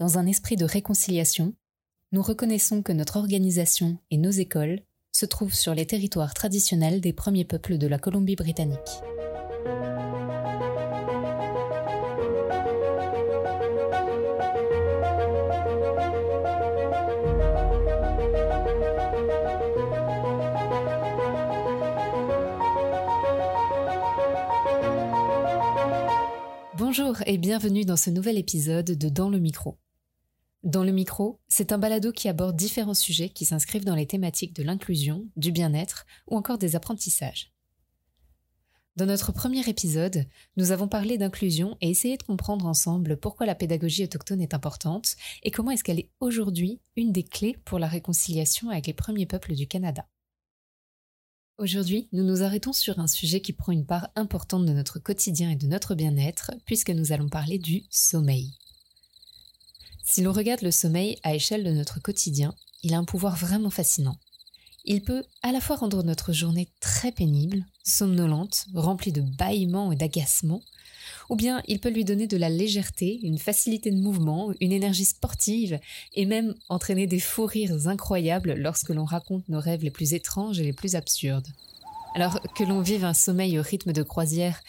Dans un esprit de réconciliation, nous reconnaissons que notre organisation et nos écoles se trouvent sur les territoires traditionnels des premiers peuples de la Colombie-Britannique. Bonjour et bienvenue dans ce nouvel épisode de Dans le micro. Dans le micro, c'est un balado qui aborde différents sujets qui s'inscrivent dans les thématiques de l'inclusion, du bien-être ou encore des apprentissages. Dans notre premier épisode, nous avons parlé d'inclusion et essayé de comprendre ensemble pourquoi la pédagogie autochtone est importante et comment est-ce qu'elle est aujourd'hui une des clés pour la réconciliation avec les premiers peuples du Canada. Aujourd'hui, nous nous arrêtons sur un sujet qui prend une part importante de notre quotidien et de notre bien-être, puisque nous allons parler du sommeil. Si l'on regarde le sommeil à échelle de notre quotidien, il a un pouvoir vraiment fascinant. Il peut à la fois rendre notre journée très pénible, somnolente, remplie de bâillements et d'agacements, ou bien il peut lui donner de la légèreté, une facilité de mouvement, une énergie sportive, et même entraîner des fous rires incroyables lorsque l'on raconte nos rêves les plus étranges et les plus absurdes. Alors que l'on vive un sommeil au rythme de croisière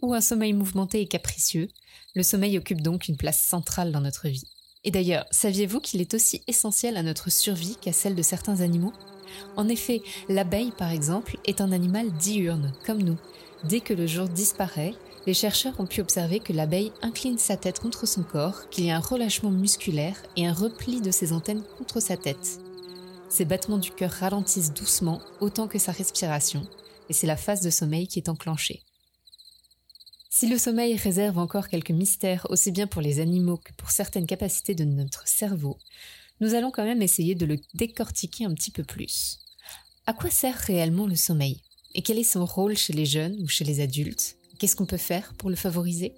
ou un sommeil mouvementé et capricieux, le sommeil occupe donc une place centrale dans notre vie. Et d'ailleurs, saviez-vous qu'il est aussi essentiel à notre survie qu'à celle de certains animaux? En effet, l'abeille, par exemple, est un animal diurne, comme nous. Dès que le jour disparaît, les chercheurs ont pu observer que l'abeille incline sa tête contre son corps, qu'il y a un relâchement musculaire et un repli de ses antennes contre sa tête. Ses battements du cœur ralentissent doucement autant que sa respiration, et c'est la phase de sommeil qui est enclenchée. Si le sommeil réserve encore quelques mystères aussi bien pour les animaux que pour certaines capacités de notre cerveau, nous allons quand même essayer de le décortiquer un petit peu plus. À quoi sert réellement le sommeil? Et quel est son rôle chez les jeunes ou chez les adultes? Qu'est-ce qu'on peut faire pour le favoriser?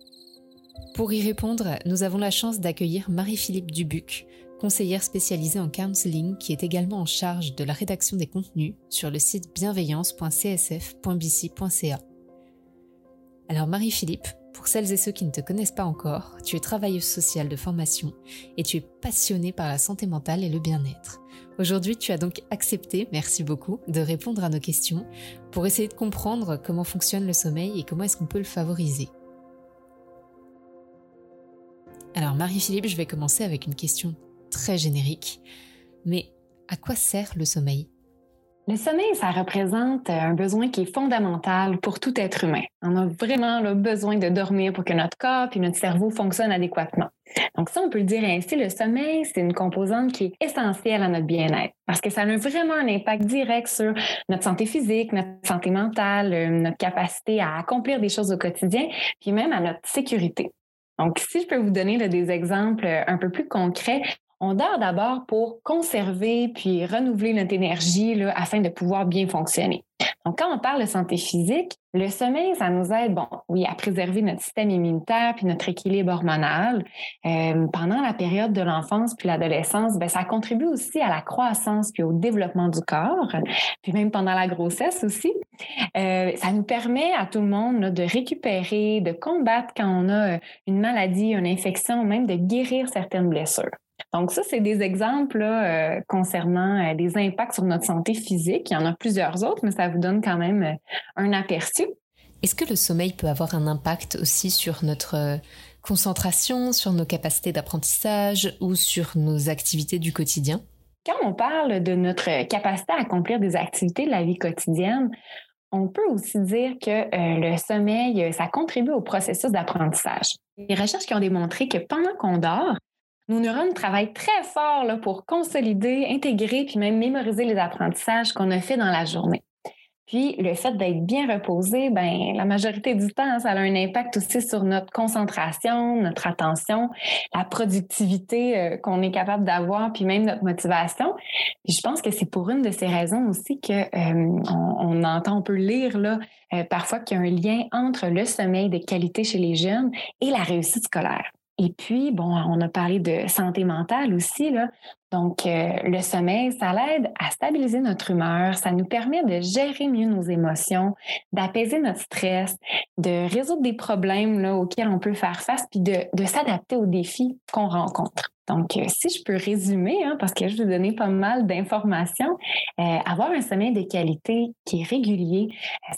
Pour y répondre, nous avons la chance d'accueillir Marie-Philippe Dubuc, conseillère spécialisée en counseling qui est également en charge de la rédaction des contenus sur le site bienveillance.csf.bc.ca. Alors Marie-Philippe, pour celles et ceux qui ne te connaissent pas encore, tu es travailleuse sociale de formation et tu es passionnée par la santé mentale et le bien-être. Aujourd'hui, tu as donc accepté, merci beaucoup, de répondre à nos questions pour essayer de comprendre comment fonctionne le sommeil et comment est-ce qu'on peut le favoriser. Alors Marie-Philippe, je vais commencer avec une question très générique. Mais à quoi sert le sommeil? Le sommeil, ça représente un besoin qui est fondamental pour tout être humain. On a vraiment le besoin de dormir pour que notre corps et notre cerveau fonctionnent adéquatement. Donc ça, on peut le dire ainsi, le sommeil, c'est une composante qui est essentielle à notre bien-être parce que ça a vraiment un impact direct sur notre santé physique, notre santé mentale, euh, notre capacité à accomplir des choses au quotidien, puis même à notre sécurité. Donc, si je peux vous donner des exemples un peu plus concrets, on dort d'abord pour conserver puis renouveler notre énergie là, afin de pouvoir bien fonctionner. Donc, quand on parle de santé physique, le sommeil, ça nous aide, bon, oui, à préserver notre système immunitaire puis notre équilibre hormonal. Euh, pendant la période de l'enfance puis l'adolescence, ben, ça contribue aussi à la croissance puis au développement du corps, puis même pendant la grossesse aussi. Euh, ça nous permet à tout le monde de récupérer, de combattre quand on a une maladie, une infection, même de guérir certaines blessures. Donc ça, c'est des exemples euh, concernant euh, des impacts sur notre santé physique. Il y en a plusieurs autres, mais ça vous donne quand même euh, un aperçu. Est-ce que le sommeil peut avoir un impact aussi sur notre concentration, sur nos capacités d'apprentissage ou sur nos activités du quotidien? Quand on parle de notre capacité à accomplir des activités de la vie quotidienne, on peut aussi dire que le sommeil, ça contribue au processus d'apprentissage. Les recherches qui ont démontré que pendant qu'on dort, nos neurones travaillent très fort là, pour consolider, intégrer, puis même mémoriser les apprentissages qu'on a fait dans la journée. Puis le fait d'être bien reposé, ben la majorité du temps, ça a un impact aussi sur notre concentration, notre attention, la productivité euh, qu'on est capable d'avoir, puis même notre motivation. Puis je pense que c'est pour une de ces raisons aussi que euh, on, entend, on peut lire là euh, parfois qu'il y a un lien entre le sommeil de qualité chez les jeunes et la réussite scolaire. Et puis, bon, on a parlé de santé mentale aussi. Là. Donc, euh, le sommeil, ça l'aide à stabiliser notre humeur, ça nous permet de gérer mieux nos émotions, d'apaiser notre stress, de résoudre des problèmes auxquels on peut faire face, puis de, s'adapter aux défis qu'on rencontre. Donc, euh, si je peux résumer, hein, parce que je vais donner pas mal d'informations, euh, avoir un sommeil de qualité qui est régulier,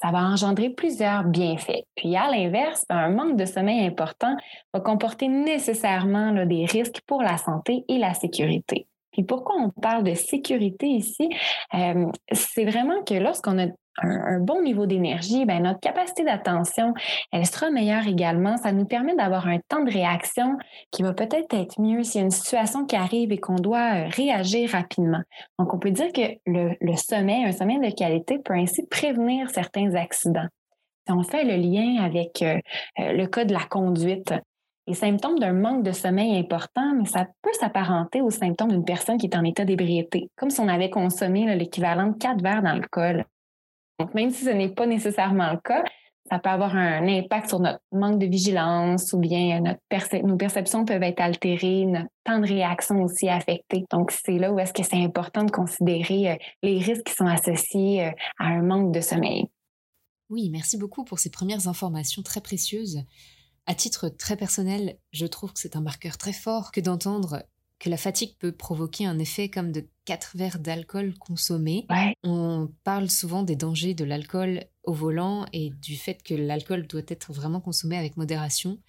ça va engendrer plusieurs bienfaits. Puis, à l'inverse, un manque de sommeil important va comporter nécessairement des risques pour la santé et la sécurité. Puis pourquoi on parle de sécurité ici? Euh, c'est vraiment que lorsqu'on a un, bon niveau d'énergie, ben notre capacité d'attention, elle sera meilleure également. Ça nous permet d'avoir un temps de réaction qui va peut-être être mieux s'il y a une situation qui arrive et qu'on doit euh, réagir rapidement. Donc, on peut dire que le, le sommeil, un sommeil de qualité peut ainsi prévenir certains accidents. On fait le lien avec euh, le cas de la conduite, les symptômes d'un manque de sommeil important, mais ça peut s'apparenter aux symptômes d'une personne qui est en état d'ébriété, comme si on avait consommé l'équivalent de quatre verres d'alcool. Donc, même si ce n'est pas nécessairement le cas, ça peut avoir un impact sur notre manque de vigilance ou bien notre nos perceptions peuvent être altérées, notre temps de réaction aussi affecté. Donc, c'est là où est-ce que c'est important de considérer euh, les risques qui sont associés euh, à un manque de sommeil. Oui, merci beaucoup pour ces premières informations très précieuses. À titre très personnel, je trouve que c'est un marqueur très fort que d'entendre que la fatigue peut provoquer un effet comme de quatre verres d'alcool consommés. On parle souvent des dangers de l'alcool au volant et du fait que l'alcool doit être vraiment consommé avec modération.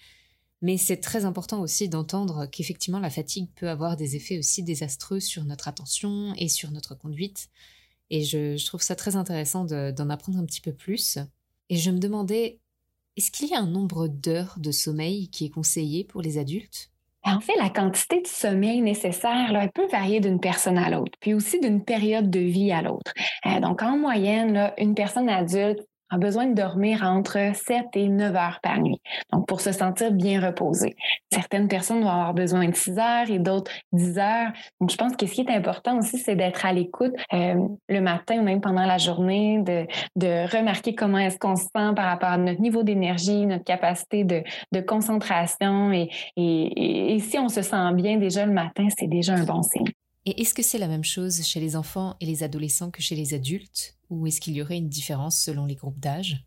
Mais c'est très important aussi d'entendre qu'effectivement la fatigue peut avoir des effets aussi désastreux sur notre attention et sur notre conduite. Et je, je trouve ça très intéressant d'en apprendre un petit peu plus. Et je me demandais est-ce qu'il y a un nombre d'heures de sommeil qui est conseillé pour les adultes? En fait, la quantité de sommeil nécessaire peut varier d'une personne à l'autre, puis aussi d'une période de vie à l'autre. Euh, donc, en moyenne, une personne adulte a besoin de dormir entre 7 et 9 heures par nuit. Donc, pour se sentir bien reposé. Certaines personnes vont avoir besoin de 6 heures et d'autres 10 heures. Donc, je pense que ce qui est important aussi, c'est d'être à l'écoute euh, le matin ou même pendant la journée, de, de remarquer comment est-ce qu'on se sent par rapport à notre niveau d'énergie, notre capacité de, de concentration. Et, et, et si on se sent bien déjà le matin, c'est déjà un bon signe. Et est-ce que c'est la même chose chez les enfants et les adolescents que chez les adultes ou est-ce qu'il y aurait une différence selon les groupes d'âge?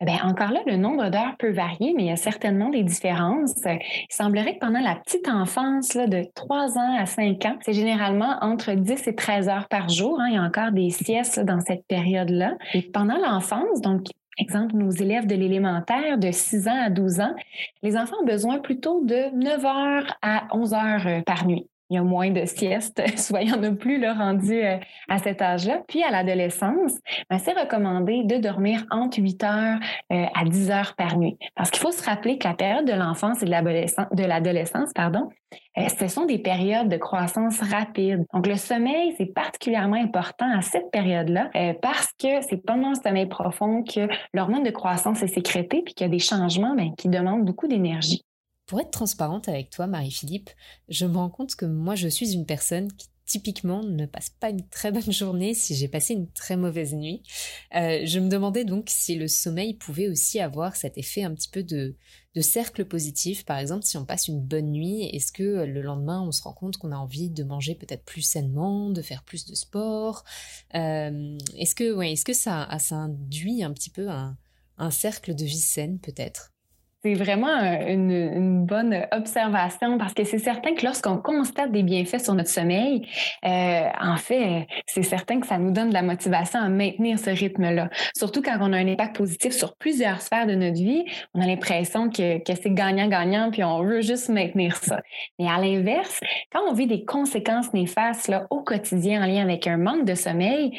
Bien, encore là, le nombre d'heures peut varier, mais il y a certainement des différences. Il semblerait que pendant la petite enfance, de 3 ans à 5 ans, c'est généralement entre 10 et 13 heures par jour. Hein. Il y a encore des siestes dans cette période-là. Et pendant l'enfance, donc exemple, nos élèves de l'élémentaire de 6 ans à 12 ans, les enfants ont besoin plutôt de 9 heures à 11 heures euh, par nuit il y a moins de siestes, soit il n'y en a plus le rendu euh, à cet âge-là. Puis à l'adolescence, ben, c'est recommandé de dormir entre 8 heures euh, à 10 heures par nuit. Parce qu'il faut se rappeler que la période de l'enfance et de l'adolescence, pardon, euh, ce sont des périodes de croissance rapide. Donc le sommeil, c'est particulièrement important à cette période-là parce que c'est pendant le sommeil profond que l'hormone de croissance est sécrétée puis qu'il y a des changements ben, qui demandent beaucoup d'énergie. Pour être transparente avec toi, Marie-Philippe, je me rends compte que moi, je suis une personne qui typiquement ne passe pas une très bonne journée si j'ai passé une très mauvaise nuit. Euh, je me demandais donc si le sommeil pouvait aussi avoir cet effet un petit peu de, cercle positif. Par exemple, si on passe une bonne nuit, est-ce que le lendemain, on se rend compte qu'on a envie de manger peut-être plus sainement, de faire plus de sport? Euh, Est-ce que, ouais, est-ce que ça, ça induit un petit peu un, un cercle de vie saine peut-être? C'est vraiment une, bonne observation parce que c'est certain que lorsqu'on constate des bienfaits sur notre sommeil, euh, en fait, c'est certain que ça nous donne de la motivation à maintenir ce rythme-là. Surtout quand on a un impact positif sur plusieurs sphères de notre vie, on a l'impression que, que c'est gagnant-gagnant, puis on veut juste maintenir ça. Mais à l'inverse, quand on vit des conséquences néfastes là, au quotidien en lien avec un manque de sommeil,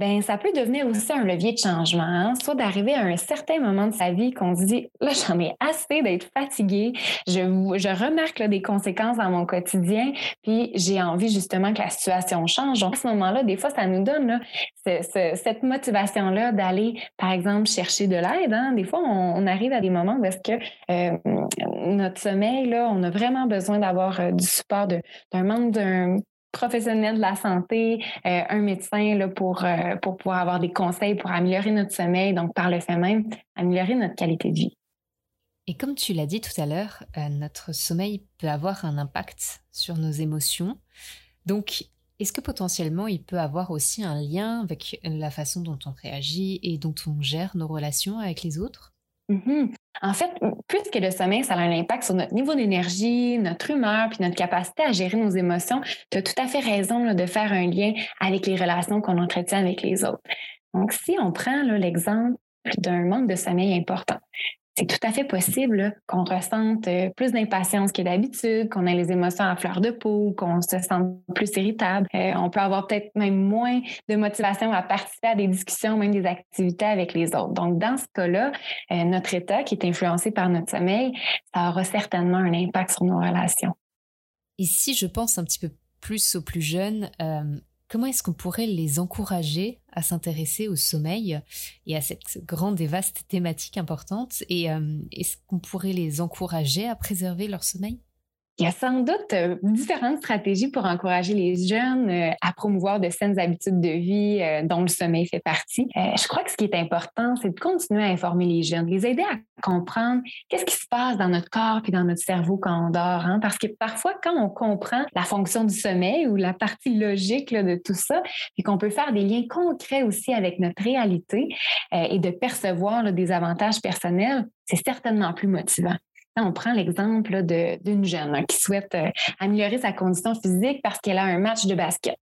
ben ça peut devenir aussi un levier de changement, hein. soit d'arriver à un certain moment de sa vie qu'on se dit, là, j'en ai assez d'être fatiguée. Je, je remarque des conséquences dans mon quotidien, puis j'ai envie justement que la situation change. Donc, à ce moment-là, des fois, ça nous donne cette motivation-là d'aller, par exemple, chercher de l'aide. Hein. Des fois, on, arrive à des moments où est-ce que euh, notre sommeil, là, on a vraiment besoin d'avoir euh, du support d'un membre d'un professionnel de la santé, euh, un médecin là, pour, pour pouvoir avoir des conseils pour améliorer notre sommeil, donc par le fait même, améliorer notre qualité de vie. Et comme tu l'as dit tout à l'heure, euh, notre sommeil peut avoir un impact sur nos émotions. Donc, est-ce que potentiellement il peut avoir aussi un lien avec la façon dont on réagit et dont on gère nos relations avec les autres? Mm-hmm. En fait, puisque le sommeil, ça a un impact sur notre niveau d'énergie, notre humeur, puis notre capacité à gérer nos émotions, tu as tout à fait raison de faire un lien avec les relations qu'on entretient avec les autres. Donc, si on prend l'exemple d'un manque de sommeil important, c'est tout à fait possible qu'on ressente euh, plus d'impatience que d'habitude, qu'on ait les émotions à fleur de peau, qu'on se sente plus irritable. Euh, on peut avoir peut-être même moins de motivation à participer à des discussions, même des activités avec les autres. Donc, dans ce cas-là, euh, notre état qui est influencé par notre sommeil, ça aura certainement un impact sur nos relations. Et si je pense un petit peu plus aux plus jeunes, comment est-ce qu'on pourrait les encourager à s'intéresser au sommeil et à cette grande et vaste thématique importante? Et euh, est-ce qu'on pourrait les encourager à préserver leur sommeil? Il y a sans doute euh, différentes stratégies pour encourager les jeunes euh, à promouvoir de saines habitudes de vie euh, dont le sommeil fait partie. je crois que ce qui est important, c'est de continuer à informer les jeunes, les aider à comprendre qu'est-ce qui se passe dans notre corps et dans notre cerveau quand on dort. Hein? Parce que parfois, quand on comprend la fonction du sommeil ou la partie logique de tout ça, et qu'on peut faire des liens concrets aussi avec notre réalité et de percevoir des avantages personnels, c'est certainement plus motivant on prend l'exemple d'une jeune hein, qui souhaite euh, améliorer sa condition physique parce qu'elle a un match de basket.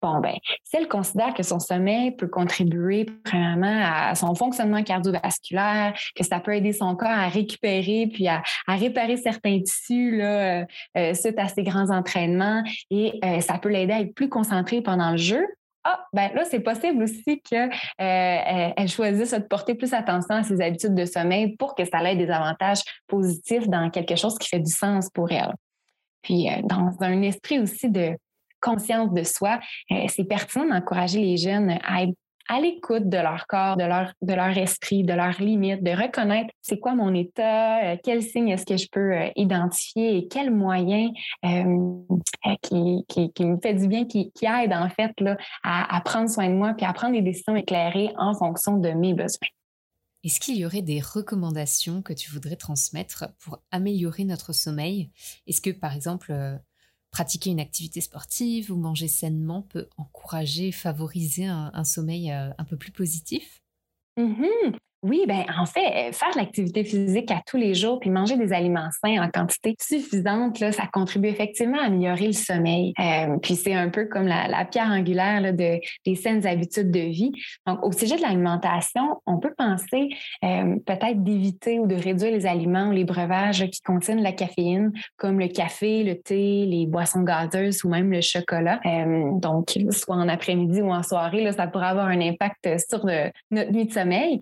Bon, ben, si elle considère que son sommeil peut contribuer premièrement à son fonctionnement cardiovasculaire, que ça peut aider son corps à récupérer puis à, réparer certains tissus euh, euh, suite à ses grands entraînements et ça peut l'aider à être plus concentré pendant le jeu, ah, ben là, c'est possible aussi qu'elle euh, choisisse de porter plus attention à ses habitudes de sommeil pour que ça ait des avantages positifs dans quelque chose qui fait du sens pour elle. Puis, euh, dans un esprit aussi de conscience de soi, euh, c'est pertinent d'encourager les jeunes à être à l'écoute de leur corps, de leur, de leur esprit, de leurs limites, de reconnaître c'est quoi mon état, euh, quels signes est-ce que je peux euh, identifier et quels moyens euh, qui, qui, me fait du bien, qui, qui aide en fait là, à, à prendre soin de moi puis à prendre des décisions éclairées en fonction de mes besoins. Est-ce qu'il y aurait des recommandations que tu voudrais transmettre pour améliorer notre sommeil? Est-ce que, par exemple, pratiquer une activité sportive ou manger sainement peut encourager, favoriser un, sommeil euh, un peu plus positif? Mm-hmm. Oui, ben en fait, faire de l'activité physique à tous les jours puis manger des aliments sains en quantité suffisante, là, ça contribue effectivement à améliorer le sommeil. Euh, puis c'est un peu comme la, pierre angulaire de, des saines habitudes de vie. Donc, au sujet de l'alimentation, on peut penser euh, peut-être d'éviter ou de réduire les aliments ou les breuvages qui contiennent la caféine, comme le café, le thé, les boissons gazeuses ou même le chocolat. Euh, donc, soit en après-midi ou en soirée, là, ça pourrait avoir un impact sur notre nuit de sommeil.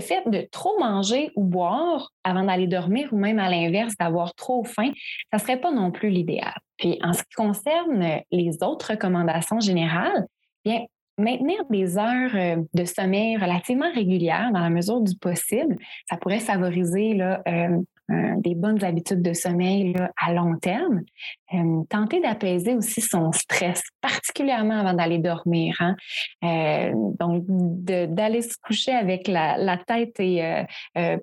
Fait de trop manger ou boire avant d'aller dormir ou même à l'inverse, d'avoir trop faim, ça ne serait pas non plus l'idéal. Puis en ce qui concerne les autres recommandations générales, bien, maintenir des heures euh, de sommeil relativement régulières dans la mesure du possible, ça pourrait favoriser là, euh, des bonnes habitudes de sommeil à long terme. Euh, tenter d'apaiser aussi son stress, particulièrement avant d'aller dormir. Hein. Donc, d'aller se coucher avec la, tête et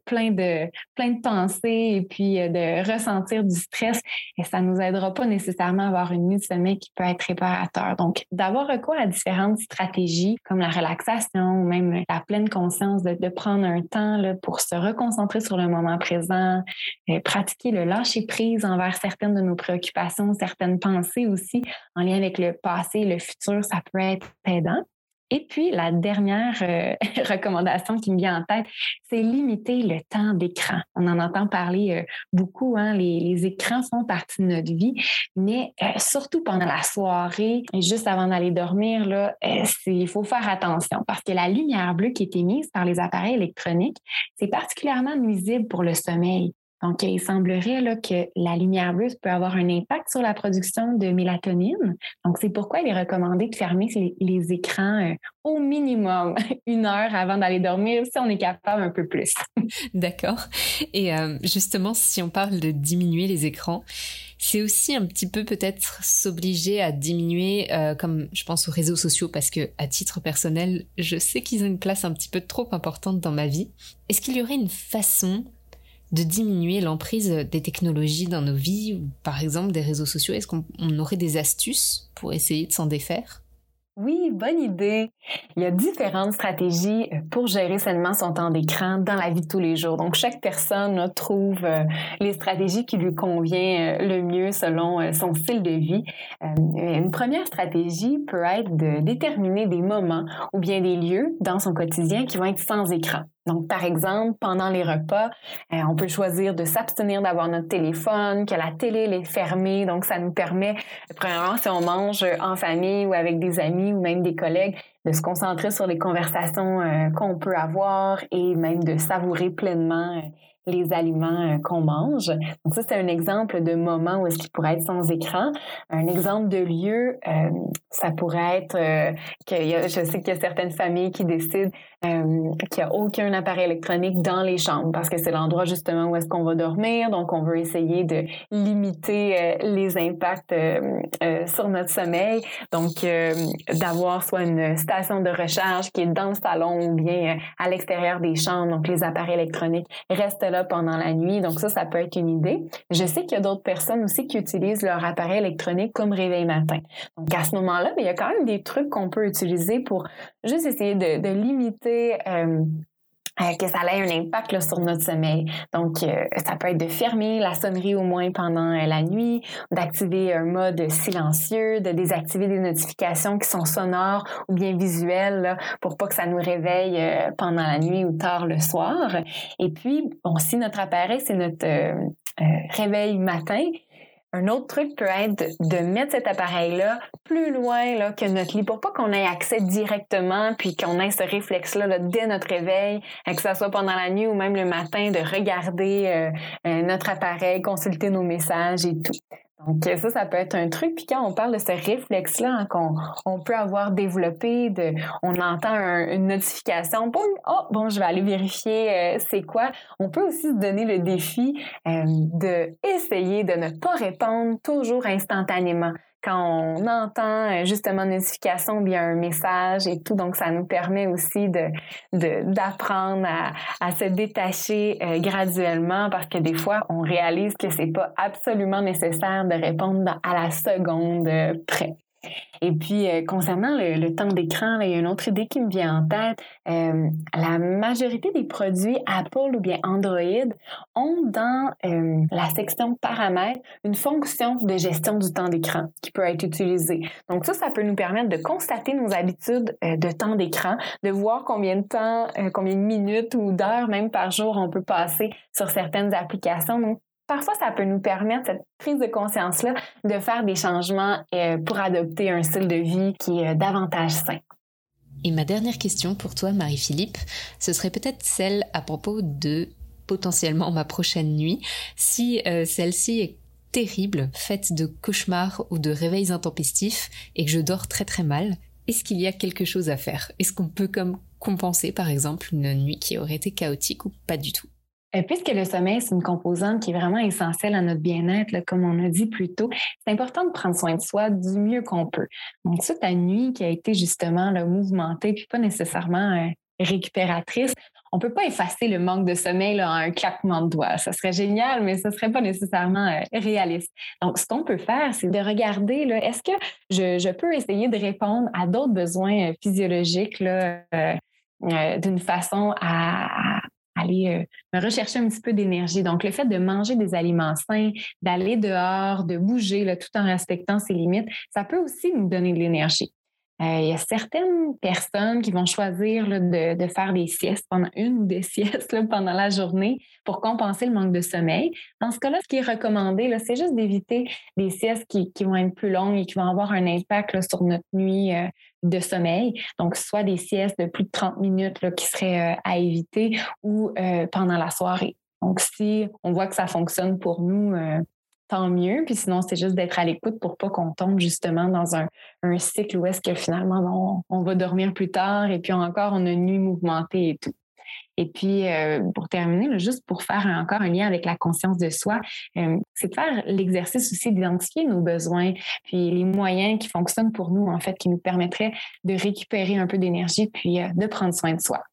plein, de, plein de pensées et puis de ressentir du stress, et ça ne nous aidera pas nécessairement à avoir une nuit de sommeil qui peut être réparateur. Donc, d'avoir recours à différentes stratégies comme la relaxation ou même la pleine conscience de, prendre un temps pour se reconcentrer sur le moment présent, euh, pratiquer le lâcher prise envers certaines de nos préoccupations, certaines pensées aussi en lien avec le passé et le futur, ça peut être aidant. Et puis, la dernière euh, recommandation qui me vient en tête, c'est limiter le temps d'écran. On en entend parler euh, beaucoup, hein, les, écrans font partie de notre vie, mais surtout pendant la soirée et juste avant d'aller dormir, il faut faire attention parce que la lumière bleue qui est émise par les appareils électroniques, c'est particulièrement nuisible pour le sommeil. Donc, il semblerait que la lumière bleue peut avoir un impact sur la production de mélatonine. Donc, c'est pourquoi il est recommandé de fermer les, écrans euh, au minimum une heure avant d'aller dormir, si on est capable un peu plus. D'accord. Et euh, justement, si on parle de diminuer les écrans, c'est aussi un petit peu peut-être s'obliger à diminuer, euh, comme je pense aux réseaux sociaux, parce que à titre personnel, je sais qu'ils ont une place un petit peu trop importante dans ma vie. Est-ce qu'il y aurait une façon de diminuer l'emprise des technologies dans nos vies, par exemple des réseaux sociaux? Est-ce qu'on aurait des astuces pour essayer de s'en défaire? Oui, bonne idée. Il y a différentes stratégies euh, pour gérer sainement son temps d'écran dans la vie de tous les jours. Donc, chaque personne trouve euh, les stratégies qui lui convient euh, le mieux selon son style de vie. Une première stratégie peut être de déterminer des moments ou bien des lieux dans son quotidien qui vont être sans écran. Donc, par exemple, pendant les repas, euh, on peut choisir de s'abstenir d'avoir notre téléphone, que la télé est fermée. Donc, ça nous permet, premièrement, si on mange en famille ou avec des amis ou même des collègues, de se concentrer sur les conversations euh, qu'on peut avoir et même de savourer pleinement euh, les aliments qu'on mange. Donc ça, c'est un exemple de moment où est-ce qu'il pourrait être sans écran. Un exemple de lieu, ça pourrait être que je sais qu'il y a certaines familles qui décident euh, qu'il n'y a aucun appareil électronique dans les chambres parce que c'est l'endroit justement où est-ce qu'on va dormir. Donc, on veut essayer de limiter euh, les impacts euh, euh, sur notre sommeil. Donc, d'avoir soit une station de recharge qui est dans le salon ou bien à l'extérieur des chambres. Donc, les appareils électroniques restent pendant la nuit. Donc, ça, ça peut être une idée. Je sais qu'il y a d'autres personnes aussi qui utilisent leur appareil électronique comme réveil matin. Donc, à ce moment-là, il y a quand même des trucs qu'on peut utiliser pour juste essayer de, de limiter euh, euh, que ça ait un impact sur notre sommeil. Donc, euh, ça peut être de fermer la sonnerie au moins pendant la nuit, d'activer un mode silencieux, de désactiver des notifications qui sont sonores ou bien visuelles pour pas que ça nous réveille pendant la nuit ou tard le soir. Et puis, bon, si notre appareil, c'est notre réveil matin, un autre truc peut être de mettre cet appareil-là plus loin là, que notre lit pour pas qu'on ait accès directement puis qu'on ait ce réflexe-là dès notre réveil, que ce soit pendant la nuit ou même le matin, de regarder euh, euh, notre appareil, consulter nos messages et tout. Donc ça, ça peut être un truc. Puis quand on parle de ce réflexe-là hein, qu'on on peut avoir développé, de, on entend une notification, boum, oh bon, je vais aller vérifier euh, c'est quoi. On peut aussi se donner le défi euh, de de ne pas répondre toujours instantanément quand on entend euh, justement une notification bien un message et tout. Donc, ça nous permet aussi de d'apprendre à, à, se détacher euh, graduellement parce que des fois, on réalise que c'est pas absolument nécessaire de répondre à la seconde euh, près. Et puis, euh, concernant le, temps d'écran, il y a une autre idée qui me vient en tête. Euh, la majorité des produits Apple ou bien Android ont dans euh, la section paramètres une fonction de gestion du temps d'écran qui peut être utilisée. Donc ça, ça peut nous permettre de constater nos habitudes de temps d'écran, de voir combien de temps, combien de minutes ou d'heures même par jour on peut passer sur certaines applications. Parfois, ça peut nous permettre, cette prise de conscience-là, de faire des changements euh, pour adopter un style de vie qui est euh, davantage sain. Et ma dernière question pour toi, Marie-Philippe, ce serait peut-être celle à propos de potentiellement ma prochaine nuit. Si euh, celle-ci est terrible, faite de cauchemars ou de réveils intempestifs et que je dors très très mal, est-ce qu'il y a quelque chose à faire? Est-ce qu'on peut comme compenser par exemple une nuit qui aurait été chaotique ou pas du tout? Puisque le sommeil, c'est une composante qui est vraiment essentielle à notre bien-être, comme on a dit plus tôt, c'est important de prendre soin de soi du mieux qu'on peut. Donc, ça, ta nuit qui a été justement mouvementée, puis pas nécessairement euh, récupératrice, on peut pas effacer le manque de sommeil là, en un claquement de doigts. Ça serait génial, mais ce serait pas nécessairement euh, réaliste. Donc, ce qu'on peut faire, c'est de regarder, est-ce que je, peux essayer de répondre à d'autres besoins physiologiques d'une façon à, aller euh, me rechercher un petit peu d'énergie. Donc, le fait de manger des aliments sains, d'aller dehors, de bouger tout en respectant ses limites, ça peut aussi nous donner de l'énergie. Euh, il y a certaines personnes qui vont choisir de, faire des siestes pendant une ou des siestes pendant la journée pour compenser le manque de sommeil. Dans ce cas-là, ce qui est recommandé, c'est juste d'éviter des siestes qui, vont être plus longues et qui vont avoir un impact sur notre nuit euh, de sommeil. Donc, soit des siestes de plus de 30 minutes qui seraient euh, à éviter ou pendant la soirée. Donc, si on voit que ça fonctionne pour nous, tant mieux. Puis sinon, c'est juste d'être à l'écoute pour pas qu'on tombe justement dans un, cycle où est-ce que finalement, on, va dormir plus tard et puis encore, on a une nuit mouvementée et tout. Et puis, euh, pour terminer, juste pour faire encore un lien avec la conscience de soi, euh, c'est de faire l'exercice aussi d'identifier nos besoins, puis les moyens qui fonctionnent pour nous, en fait, qui nous permettraient de récupérer un peu d'énergie, puis euh, de prendre soin de soi.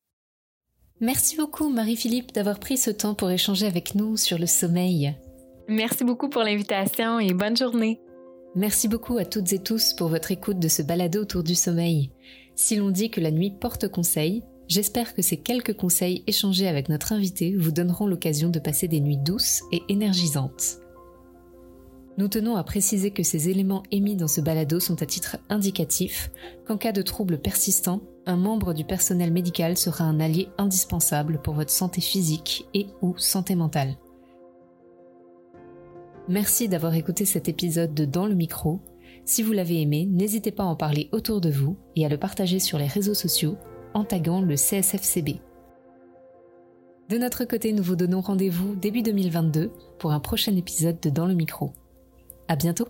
Merci beaucoup Marie-Philippe d'avoir pris ce temps pour échanger avec nous sur le sommeil. Merci beaucoup pour l'invitation et bonne journée. Merci beaucoup à toutes et tous pour votre écoute de ce balado autour du sommeil. Si l'on dit que la nuit porte conseil, j'espère que ces quelques conseils échangés avec notre invité vous donneront l'occasion de passer des nuits douces et énergisantes. Nous tenons à préciser que ces éléments émis dans ce balado sont à titre indicatif, qu'en cas de troubles persistants, un membre du personnel médical sera un allié indispensable pour votre santé physique et ou santé mentale. Merci d'avoir écouté cet épisode de Dans le micro. Si vous l'avez aimé, n'hésitez pas à en parler autour de vous et à le partager sur les réseaux sociaux en taguant le CSFCB. De notre côté, nous vous donnons rendez-vous début 2022 pour un prochain épisode de Dans le micro. À bientôt!